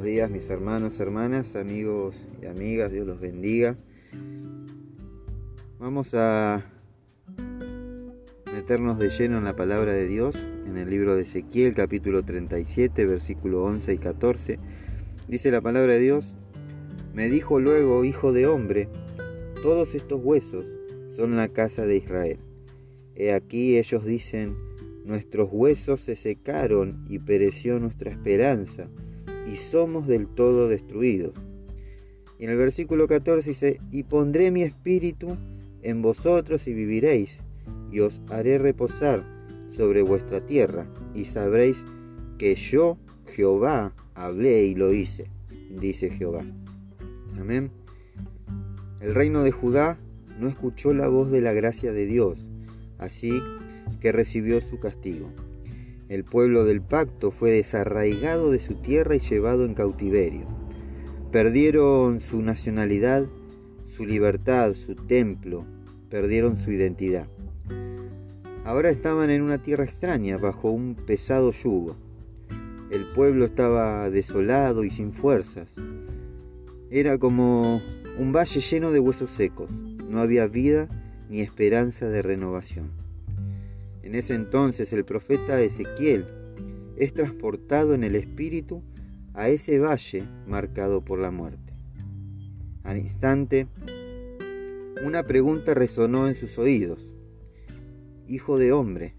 mis hermanos, hermanas, amigos y amigas, Dios los bendiga. Vamos a meternos de lleno en la palabra de Dios, en el libro de Ezequiel, capítulo 37, versículo 11 y 14. Dice la palabra de Dios, me dijo luego, hijo de hombre, todos estos huesos son la casa de Israel. He aquí ellos dicen, nuestros huesos se secaron y pereció nuestra esperanza y somos del todo destruidos. Y en el versículo 14 dice, y pondré mi espíritu en vosotros y viviréis, y os haré reposar sobre vuestra tierra, y sabréis que yo, Jehová, hablé y lo hice, dice Jehová. Amén. El reino de Judá no escuchó la voz de la gracia de Dios, así que recibió su castigo. El pueblo del pacto fue desarraigado de su tierra y llevado en cautiverio. Perdieron su nacionalidad, su libertad, su templo, perdieron su identidad. Ahora estaban en una tierra extraña, bajo un pesado yugo. El pueblo estaba desolado y sin fuerzas. Era como un valle lleno de huesos secos. No había vida ni esperanza de renovación. En ese entonces el profeta Ezequiel es transportado en el espíritu a ese valle marcado por la muerte. Al instante, una pregunta resonó en sus oídos. Hijo de hombre,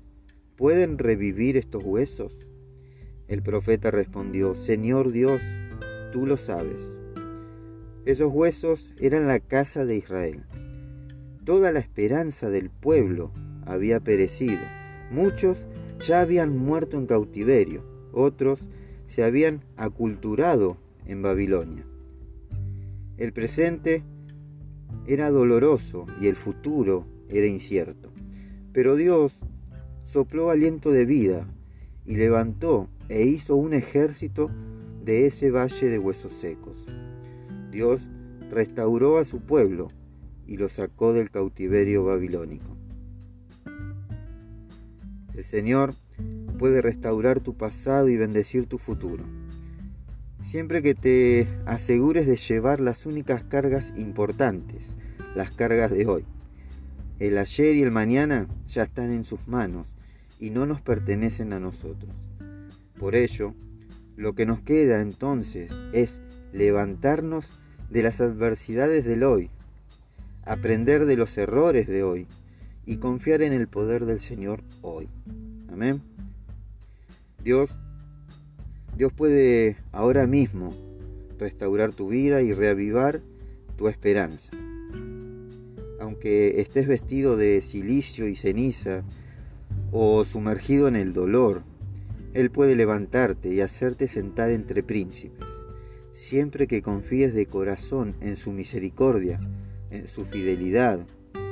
¿pueden revivir estos huesos? El profeta respondió, Señor Dios, tú lo sabes. Esos huesos eran la casa de Israel. Toda la esperanza del pueblo había perecido Muchos ya habían muerto en cautiverio, otros se habían aculturado en Babilonia. El presente era doloroso y el futuro era incierto. Pero Dios sopló aliento de vida y levantó e hizo un ejército de ese valle de huesos secos. Dios restauró a su pueblo y lo sacó del cautiverio babilónico. El Señor puede restaurar tu pasado y bendecir tu futuro. Siempre que te asegures de llevar las únicas cargas importantes, las cargas de hoy. El ayer y el mañana ya están en sus manos y no nos pertenecen a nosotros. Por ello, lo que nos queda entonces es levantarnos de las adversidades del hoy, aprender de los errores de hoy y confiar en el poder del Señor hoy. Amén. Dios, Dios puede ahora mismo restaurar tu vida y reavivar tu esperanza. Aunque estés vestido de silicio y ceniza o sumergido en el dolor, Él puede levantarte y hacerte sentar entre príncipes, siempre que confíes de corazón en su misericordia, en su fidelidad,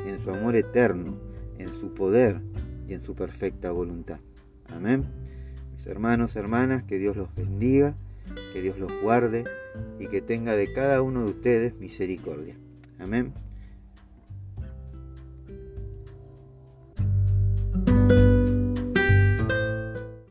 en su amor eterno, en su poder y en su perfecta voluntad. Amén. Mis hermanos, hermanas, que Dios los bendiga, que Dios los guarde y que tenga de cada uno de ustedes misericordia. Amén.